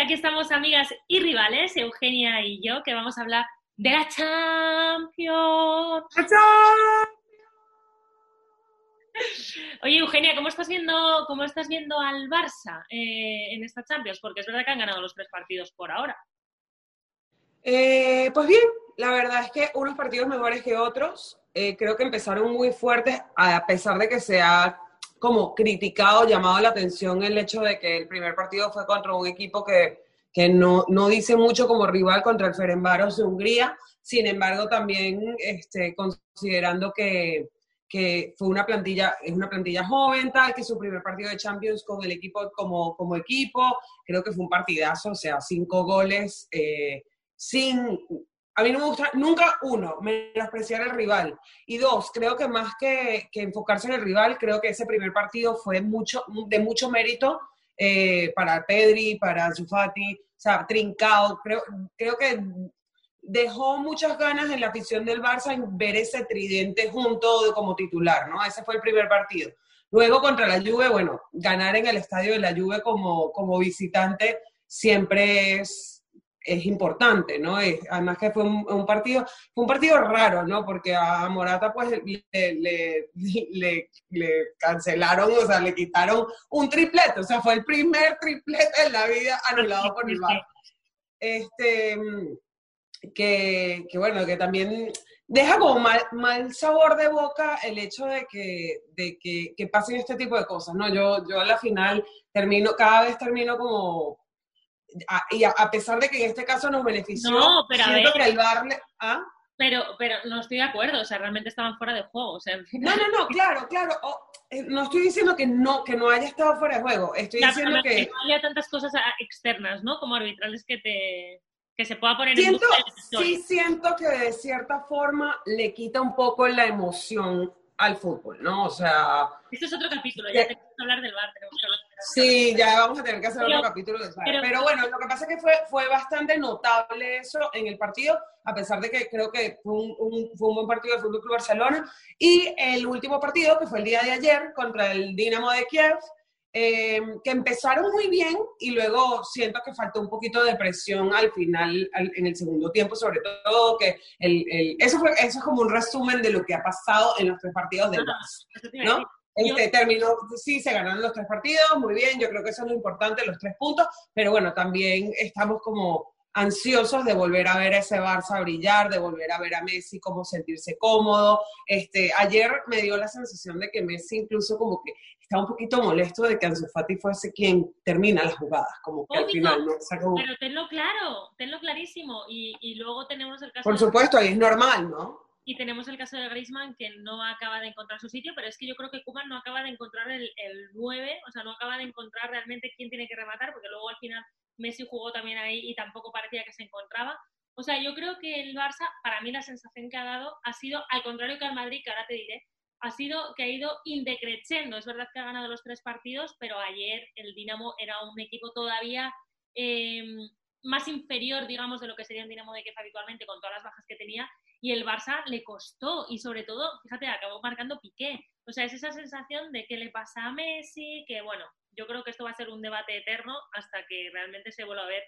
aquí estamos amigas y rivales, Eugenia y yo, que vamos a hablar de la Champions. Oye, Eugenia, ¿cómo estás viendo, cómo estás viendo al Barça eh, en esta Champions? Porque es verdad que han ganado los tres partidos por ahora. Eh, pues bien, la verdad es que unos partidos mejores que otros. Eh, creo que empezaron muy fuertes, a pesar de que se ha como criticado, llamado la atención el hecho de que el primer partido fue contra un equipo que, que no, no, dice mucho como rival contra el Ferenbaros de Hungría. Sin embargo, también este, considerando que, que fue una plantilla, es una plantilla joven, tal, que su primer partido de Champions con el equipo como, como equipo, creo que fue un partidazo, o sea, cinco goles, eh, sin, a mí no me gusta nunca, uno, menospreciar al rival, y dos, creo que más que, enfocarse en el rival, creo que ese primer partido fue de mucho mérito eh, para Pedri, para Zufati, o sea, trincado, creo, creo que dejó muchas ganas en la afición del Barça en ver ese tridente junto como titular, ¿no? Ese fue el primer partido. Luego contra la Juve, bueno, ganar en el estadio de la Juve como, como visitante siempre es, es importante, ¿no? Además que fue un, partido, fue un partido raro, ¿no? Porque a Morata pues le, le, le, le, cancelaron, o sea, le quitaron un triplete, o sea, fue el primer triplete en la vida anulado por el Barça. Este, que, que, bueno, que también deja como mal, mal, sabor de boca el hecho de que, de que, que, pasen este tipo de cosas, ¿no? Yo, yo a la final termino, cada vez termino como, a, y a, a, pesar de que en este caso nos benefició, no, pero siento a ver, que el darle, ¿ah? Pero, pero no estoy de acuerdo, o sea, realmente estaban fuera de juego, o sea. No, no, no, claro, claro, oh, no estoy diciendo que no, que no haya estado fuera de juego, estoy ya, diciendo que... que... No haya tantas cosas externas, ¿no? Como arbitrales que te que se pueda poner siento, en Sí siento que de cierta forma le quita un poco la emoción al fútbol, ¿no? O sea... Esto es otro capítulo, ya tenemos que hablar del bar. Tenemos que hablar sí, ya vamos a tener que hacer pero, otro capítulo del bar. Pero, pero, bueno, lo que pasa es que fue, fue bastante notable eso en el partido, a pesar de que creo que fue un, un, fue un buen partido del Fútbol Club Barcelona. Y el último partido, que fue el día de ayer, contra el Dinamo de Kiev, eh, que empezaron muy bien y luego siento que faltó un poquito de presión al final, al, en el segundo tiempo, sobre todo que el, el, eso, fue, eso es como un resumen de lo que ha pasado en los tres partidos del Barça, ¿no? Este, terminó, sí, se ganaron los tres partidos, muy bien, yo creo que eso es lo importante, los tres puntos, pero bueno, también estamos como ansiosos de volver a ver a ese Barça brillar, de volver a ver a Messi como sentirse cómodo. Este, ayer me dio la sensación de que Messi incluso como que estaba un poquito molesto de que Ansu Fati fuese quien termina las jugadas, como que Obvio, al final, ¿no? Pero tenlo claro, tenlo clarísimo. Y, y, luego tenemos el caso... Por supuesto, ahí es normal, ¿no? Y tenemos el caso de Griezmann que no acaba de encontrar su sitio, pero es que yo creo que Koeman no acaba de encontrar el, el 9, o sea, no acaba de encontrar realmente quién tiene que rematar, porque luego al final Messi jugó también ahí y tampoco parecía que se encontraba. O sea, yo creo que el Barça, para mí la sensación que ha dado ha sido, al contrario que al Madrid, que ahora te diré, ha sido que ha ido indecreciendo. Es verdad que ha ganado los tres partidos, pero ayer el Dinamo era un equipo todavía eh, más inferior, digamos, de lo que sería el Dinamo de Kiev habitualmente, con todas las bajas que tenía, y el Barça le costó, y sobre todo, fíjate, acabó marcando Piqué. O sea, es esa sensación de que le pasa a Messi, que bueno, yo creo que esto va a ser un debate eterno hasta que realmente se vuelva a ver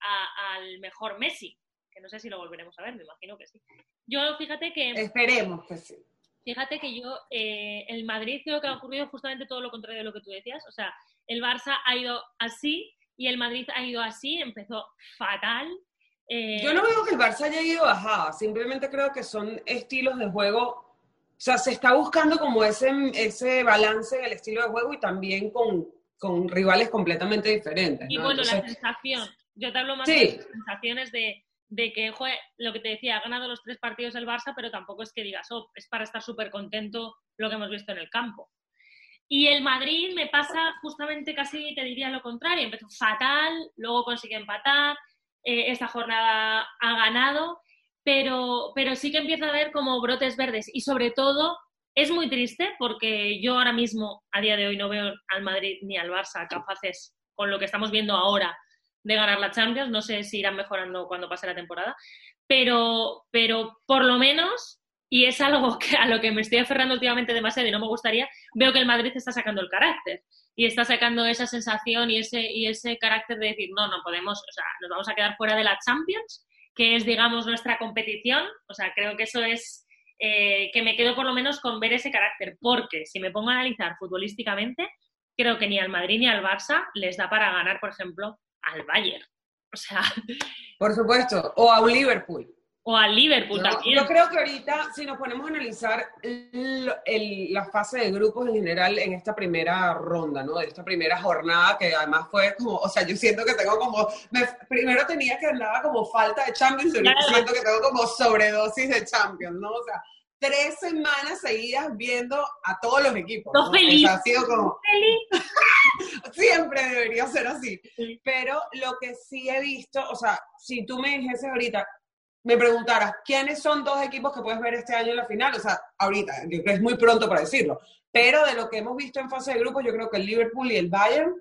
al mejor Messi, que no sé si lo volveremos a ver, me imagino que sí. Yo fíjate que... Esperemos que sí. Fíjate que yo, eh, el Madrid creo que ha ocurrido justamente todo lo contrario de lo que tú decías, o sea, el Barça ha ido así y el Madrid ha ido así, empezó fatal. Eh... Yo no veo que el Barça haya ido bajada, simplemente creo que son estilos de juego o sea, se está buscando como ese, ese balance en el estilo de juego y también con, con rivales completamente diferentes. ¿no? Y bueno, Entonces, la sensación, yo te hablo más sí. de las sensaciones de, de que, joder, lo que te decía, ha ganado los tres partidos el Barça, pero tampoco es que digas, oh, es para estar súper contento lo que hemos visto en el campo. Y el Madrid me pasa justamente casi, te diría lo contrario, empezó fatal, luego consigue empatar, eh, esta jornada ha ganado, pero, pero sí que empieza a ver como brotes verdes y sobre todo es muy triste porque yo ahora mismo, a día de hoy, no veo al Madrid ni al Barça capaces, con lo que estamos viendo ahora, de ganar la Champions. No sé si irán mejorando cuando pase la temporada, pero, pero por lo menos y es algo a lo que me estoy aferrando últimamente demasiado y no me gustaría, veo que el Madrid está sacando el carácter y está sacando esa sensación y ese, y ese carácter de decir, no, no podemos, o sea, nos vamos a quedar fuera de la Champions, que es, digamos, nuestra competición. O sea, creo que eso es eh, que me quedo por lo menos con ver ese carácter, porque si me pongo a analizar futbolísticamente, creo que ni al Madrid ni al Barça les da para ganar, por ejemplo, al Bayern. O sea. Por supuesto, o a un Liverpool o al Liverpool también. Yo creo que ahorita, si nos ponemos a analizar la fase de grupos en general en esta primera ronda, ¿no? De esta primera jornada, que además fue como, o sea, yo siento que tengo como, primero tenía que andaba como falta de Champions, y siento que tengo como sobredosis de Champions, ¿no? O sea, tres semanas seguidas viendo a todos los equipos. ¿no? feliz. ha sido como... Siempre debería ser así. Pero lo que sí he visto, o sea, si tú me dijese ahorita, me preguntaras, ¿quiénes son dos equipos que puedes ver este año en la final? O sea, ahorita, yo creo que es muy pronto para decirlo, pero de lo que hemos visto en fase de grupos, yo creo que el Liverpool y el Bayern,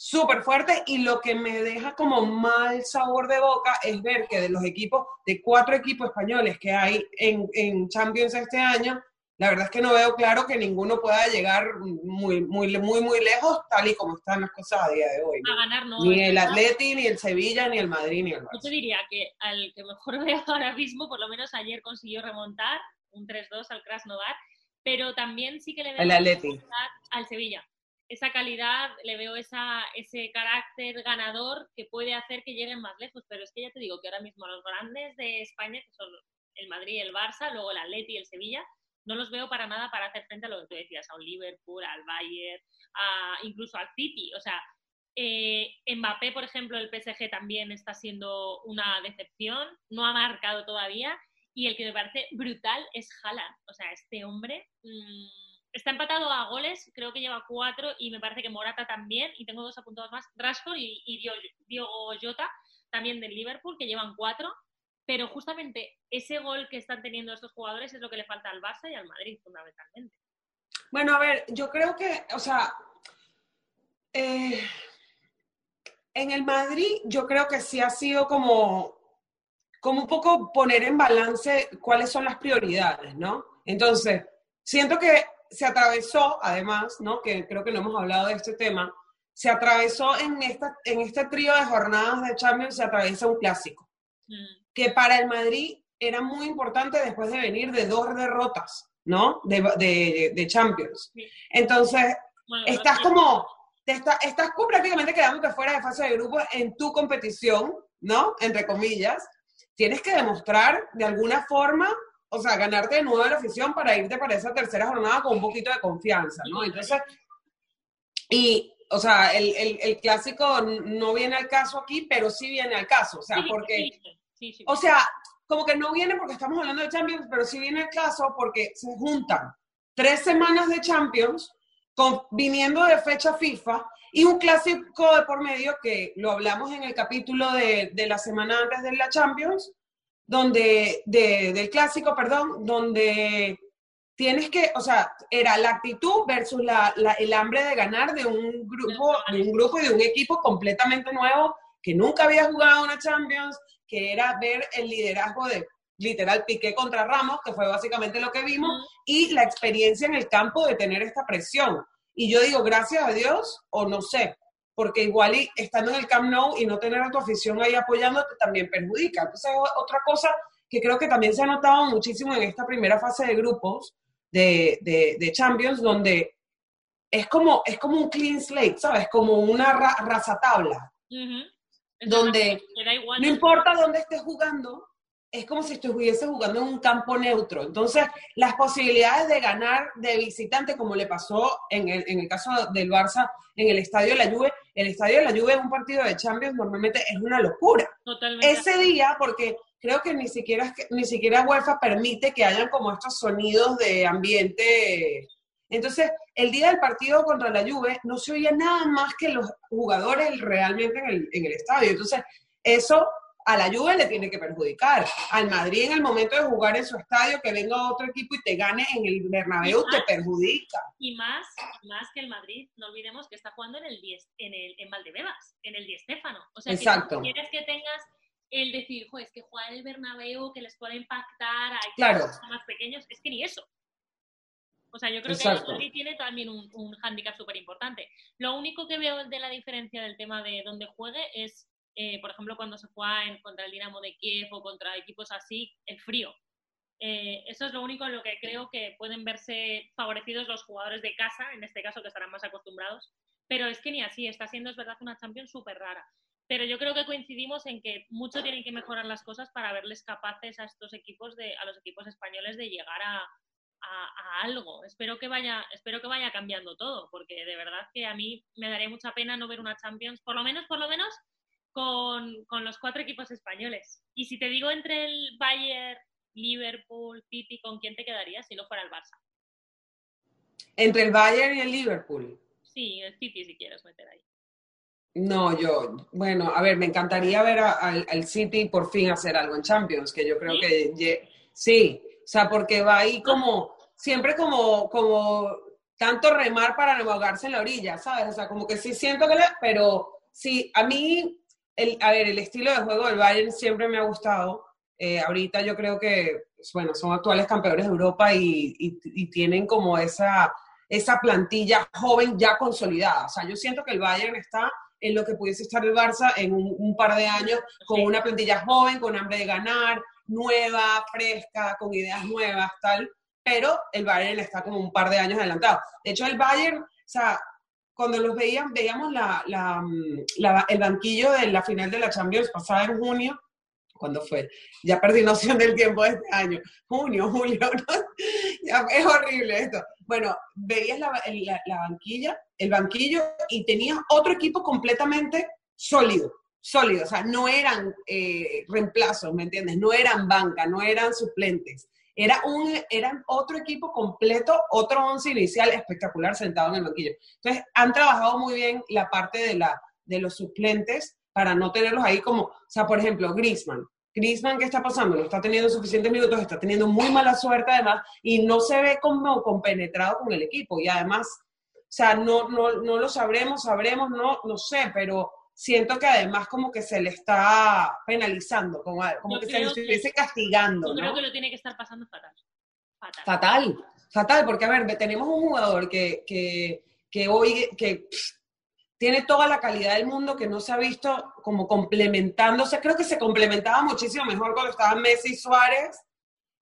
súper fuerte, y lo que me deja como mal sabor de boca es ver que de los equipos, de cuatro equipos españoles que hay en, en Champions este año, la verdad es que no veo claro que ninguno pueda llegar muy, muy, muy, muy lejos, tal y como están las cosas a día de hoy. A ganar, no. Ni el Atleti, ni el Sevilla, ni el Madrid, ni el Barça. Yo te diría que al que mejor veo ahora mismo, por lo menos ayer consiguió remontar un 3-2 al Krasnodar, pero también sí que le veo el Atleti. al Sevilla. Esa calidad, le veo esa, ese carácter ganador que puede hacer que lleguen más lejos, pero es que ya te digo que ahora mismo los grandes de España, que son el Madrid y el Barça, luego el Atleti y el Sevilla, no los veo para nada para hacer frente a lo que tú decías, a un Liverpool, al Bayern, a, incluso al City. O sea, eh, Mbappé, por ejemplo, el PSG también está siendo una decepción, no ha marcado todavía. Y el que me parece brutal es Haaland. O sea, este hombre mm, está empatado a goles, creo que lleva cuatro, y me parece que Morata también, y tengo dos apuntados más, Rashford y, y Diogo también del Liverpool, que llevan cuatro pero justamente ese gol que están teniendo estos jugadores es lo que le falta al Barça y al Madrid, fundamentalmente. Bueno, a ver, yo creo que, o sea, eh, en el Madrid yo creo que sí ha sido como, como un poco poner en balance cuáles son las prioridades, ¿no? Entonces, siento que se atravesó, además, ¿no? Que creo que no hemos hablado de este tema, se atravesó en, esta, en este trío de jornadas de Champions, se atraviesa un clásico. Mm que para el Madrid era muy importante después de venir de dos derrotas, ¿no? De, de, Champions. Entonces, estás como, te estás prácticamente quedándote fuera de fase de grupo en tu competición, ¿no? Entre comillas. Tienes que demostrar de alguna forma, o sea, ganarte de nuevo la afición para irte para esa tercera jornada con un poquito de confianza, ¿no? Entonces, y, o sea, el, el, clásico no viene al caso aquí, pero sí viene al caso, o sea, porque o sea, como que no viene porque estamos hablando de Champions, pero sí viene el caso porque se juntan tres semanas de Champions con, viniendo de fecha FIFA y un clásico de por medio que lo hablamos en el capítulo de, de la semana antes de la Champions, donde, de, del clásico, perdón, donde tienes que, o sea, era la actitud versus la, el hambre de ganar de un grupo, de un grupo y de un equipo completamente nuevo que nunca había jugado una Champions, que era ver el liderazgo de literal Piqué contra Ramos, que fue básicamente lo que vimos, y la experiencia en el campo de tener esta presión. Y yo digo, gracias a Dios, o no sé, porque igual y, estando en el Camp Nou y no tener a tu afición ahí apoyándote también perjudica. Entonces, otra cosa que creo que también se ha notado muchísimo en esta primera fase de grupos de, de, Champions, donde es como, es como un clean slate, ¿sabes? Como una raza tabla donde no importa dónde estés jugando, es como si estuviese jugando en un campo neutro. Entonces, las posibilidades de ganar de visitante, como le pasó en el, en el caso del Barça en el Estadio de la Juve, el Estadio de la Juve en un partido de Champions normalmente es una locura. Totalmente. Ese día, porque creo que ni siquiera, ni siquiera UEFA permite que hayan como estos sonidos de ambiente entonces, el día del partido contra la Juve no se oía nada más que los jugadores realmente en el, en el estadio. Entonces, eso a la Juve le tiene que perjudicar. Al Madrid en el momento de jugar en su estadio, que venga otro equipo y te gane en el Bernabéu, te perjudica. Y más, más que el Madrid, no olvidemos que está jugando en el en el en Valdebebas, en el Di Stéfano. O sea, Exacto. quieres que tengas el decir, joder, es que jugar en el Bernabéu, que les puede impactar a claro. más pequeños, es que ni eso. O sea, yo creo que el Madrid tiene también un, un hándicap súper importante. Lo único que veo de la diferencia del tema de dónde juegue es, eh, por ejemplo, cuando se juega en, contra el Dinamo de Kiev o contra equipos así, el frío. Eh, eso es lo único en lo que creo que pueden verse favorecidos los jugadores de casa, en este caso que estarán más acostumbrados. Pero es que ni así, está siendo, es verdad, una Champions súper rara. Pero yo creo que coincidimos en que mucho tienen que mejorar las cosas para verles capaces a estos equipos, de, a los equipos españoles, de llegar a, a, algo. Espero que vaya, espero que vaya cambiando todo, porque de verdad que a mí me daría mucha pena no ver una Champions, por lo menos, por lo menos, con, con los cuatro equipos españoles. Y si te digo entre el Bayern, Liverpool, City, ¿con quién te quedarías si no fuera el Barça? Entre el Bayern y el Liverpool. Sí, el City si quieres meter ahí. No, yo, bueno, a ver, me encantaría ver al City por fin hacer algo en Champions, que yo creo que sí, o sea, porque va ahí como, siempre como, como tanto remar para remogarse en la orilla, ¿sabes? O sea, como que sí siento que, le, pero sí, a mí, el, a ver, el estilo de juego del Bayern siempre me ha gustado. Eh, ahorita yo creo que, pues, bueno, son actuales campeones de Europa y, y, tienen como esa, esa plantilla joven ya consolidada. O sea, yo siento que el Bayern está en lo que pudiese estar el Barça en un, un par de años, con una plantilla joven, con hambre de ganar, nueva, fresca, con ideas nuevas, tal, pero el Bayern está como un par de años adelantado. De hecho, el Bayern, o sea, cuando los veían, veíamos la, la, el banquillo de la final de la Champions pasada en junio, cuando fue? Ya perdí noción del tiempo de este año. Junio, julio, ya, es horrible esto. Bueno, veías la, la, banquilla, el banquillo y tenías otro equipo completamente sólido sólidos, o sea, no eran eh, reemplazos, ¿me entiendes? No eran banca, no eran suplentes. Era un, eran otro equipo completo, otro once inicial espectacular sentado en el banquillo. Entonces, han trabajado muy bien la parte de, la, de los suplentes para no tenerlos ahí como, o sea, por ejemplo, Griezmann. Griezmann, ¿qué está pasando? No está teniendo suficientes minutos, está teniendo muy mala suerte además y no se ve como compenetrado con el equipo. Y además, o sea, no, no, no lo sabremos, sabremos, no, no sé, pero siento que además como que se le está penalizando, como, como que se le estuviese castigando. Yo creo que lo tiene que estar pasando fatal. Fatal. Fatal, porque a ver, tenemos un jugador que, que, hoy, que tiene toda la calidad del mundo, que no se ha visto como complementándose, creo que se complementaba muchísimo mejor cuando estaban Messi y Suárez,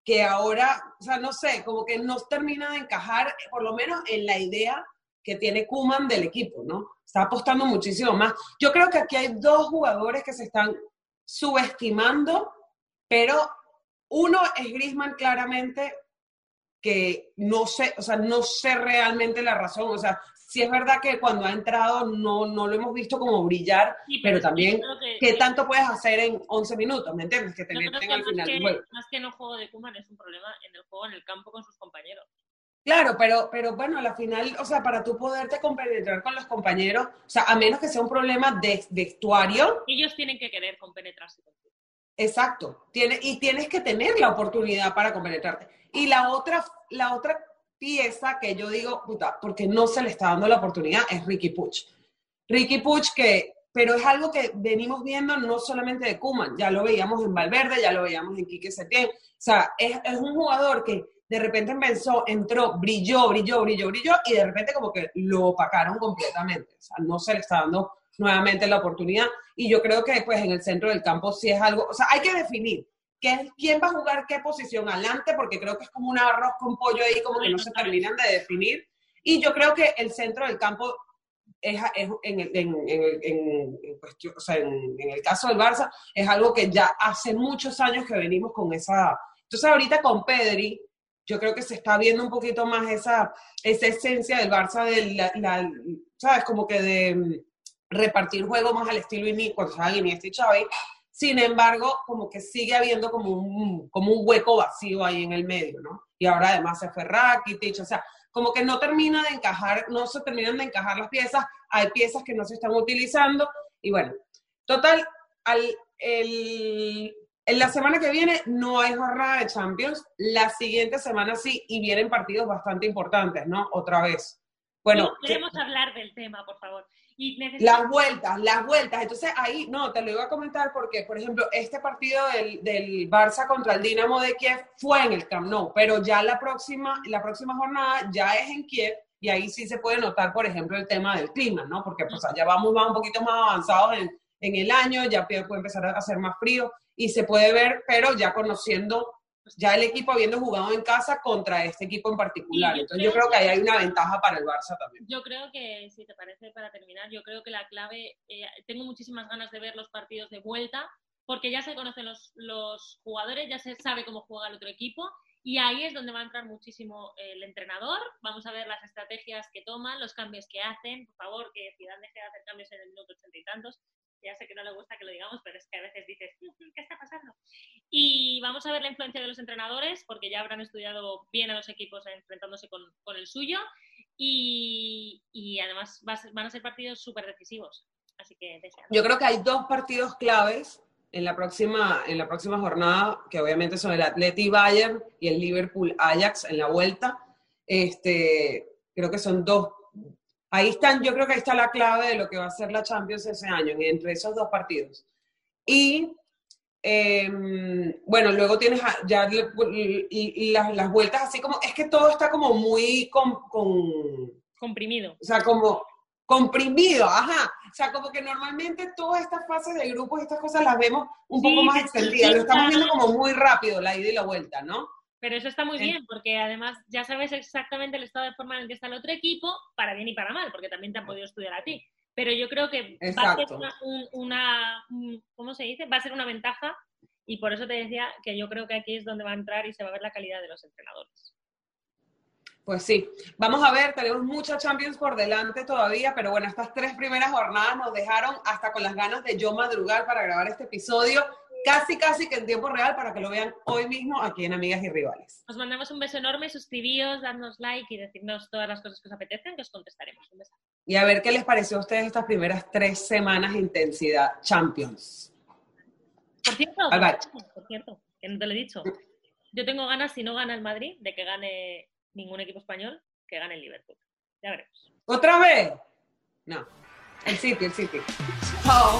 que ahora, o sea, no sé, como que no termina de encajar, por lo menos en la idea que tiene Kuman del equipo, ¿no? Está apostando muchísimo más. Yo creo que aquí hay dos jugadores que se están subestimando, pero uno es Grisman claramente, que no sé, o sea, no sé realmente la razón, o sea, sí es verdad que cuando ha entrado no, no lo hemos visto como brillar, pero, también, ¿qué tanto puedes hacer en 11 minutos? ¿Me entiendes? Que te meten al final del juego. Más que no juego de Kuman es un problema en el juego, en el campo con sus compañeros. Claro, pero, pero bueno, a la final, o sea, para tú poderte compenetrar con los compañeros, o sea, a menos que sea un problema de vestuario. Ellos tienen que querer compenetrarse contigo. Exacto, tiene, y tienes que tener la oportunidad para compenetrarte. Y la otra, la otra pieza que yo digo, puta, porque no se le está dando la oportunidad, es Ricky Puch. Ricky Puch que, pero es algo que venimos viendo no solamente de Kuman, ya lo veíamos en Valverde, ya lo veíamos en Quique Setién, o sea, es, es un jugador que de repente empezó, entró, brilló, brilló, brilló, brilló, y de repente como que lo opacaron completamente. O sea, no se le está dando nuevamente la oportunidad. Y yo creo que pues en el centro del campo sí es algo, o sea, hay que definir qué, quién va a jugar qué posición adelante, porque creo que es como un arroz con pollo ahí, como que no se terminan de definir. Y yo creo que el centro del campo es, en, en, en, en, o sea, en, el caso del Barça, es algo que ya hace muchos años que venimos con esa... Entonces ahorita con Pedri, yo creo que se está viendo un poquito más esa, esa esencia del Barça, de la, ¿sabes? Como que de mm, repartir juego más al estilo Iniesta, cuando estaban Iniesta y Xavi. Sin embargo, como que sigue habiendo como un, como un hueco vacío ahí en el medio, ¿no? Y ahora además se fue Rakitic, o sea, como que no termina de encajar, no se terminan de encajar las piezas, hay piezas que no se están utilizando, y bueno, total, al, el, en la semana que viene no hay jornada de Champions, la siguiente semana sí, y vienen partidos bastante importantes, ¿no? Otra vez. Bueno, queremos hablar del tema, por favor. Las vueltas, las vueltas. Entonces ahí, no, te lo iba a comentar porque, por ejemplo, este partido del, del Barça contra el Dinamo de Kiev fue en el Camp Nou, pero ya la próxima, la próxima jornada ya es en Kiev y ahí sí se puede notar, por ejemplo, el tema del clima, ¿no? Porque pues ya vamos más, un poquito más avanzados en, en el año, ya puede empezar a hacer más frío y se puede ver, pero ya conociendo ya el equipo habiendo jugado en casa contra este equipo en particular. Entonces yo creo que ahí hay una ventaja para el Barça también. Yo creo que, si te parece, para terminar, yo creo que la clave, eh, tengo muchísimas ganas de ver los partidos de vuelta, porque ya se conocen los, los jugadores, ya se sabe cómo juega el otro equipo, y ahí es donde va a entrar muchísimo el entrenador. Vamos a ver las estrategias que toman, los cambios que hacen. Por favor, que Zidane deje de hacer cambios en el minuto ochenta y tantos ya sé que no le gusta que lo digamos, pero es que a veces dices, mm, ¿qué está pasando? Y vamos a ver la influencia de los entrenadores, porque ya habrán estudiado bien a los equipos enfrentándose con, con el suyo, y, y además van a ser partidos súper decisivos. Así que Yo creo que hay dos partidos claves en la próxima, en la próxima jornada, que obviamente son el Atleti Bayern y el Liverpool Ajax en la vuelta. Este, creo que son dos Ahí están, yo creo que ahí está la clave de lo que va a ser la Champions ese año, entre esos dos partidos. Y em, bueno, luego tienes ya y, las, vueltas así como, es que todo está como muy con, comprimido. O sea, como comprimido, ajá. O sea, como que normalmente todas estas fases de grupos, estas cosas las vemos un poco más extendidas. Lo estamos viendo como muy rápido, la ida y la vuelta, ¿no? Pero eso está muy bien, porque además ya sabes exactamente el estado de forma en el que está el otro equipo, para bien y para mal, porque también te han podido estudiar a ti. Pero yo creo que va a ser una, ¿cómo se dice? Va a ser una ventaja y por eso te decía que yo creo que aquí es donde va a entrar y se va a ver la calidad de los entrenadores. Pues sí, vamos a ver, tenemos muchas Champions por delante todavía, pero bueno, estas tres primeras jornadas nos dejaron hasta con las ganas de yo madrugar para grabar este episodio casi, casi que en tiempo real para que lo vean hoy mismo aquí en Amigas y Rivales. Os mandamos un beso enorme, suscribíos, darnos like y decirnos todas las cosas que os apetecen, que os contestaremos. Un beso. Y a ver qué les pareció a ustedes estas primeras tres semanas de intensidad Champions. Por cierto, por cierto, que no te lo he dicho. Yo tengo ganas, si no gana el Madrid, de que gane ningún equipo español, que gane el Liverpool. Ya veremos. ¿Otra vez? No. El City, el City. Chao.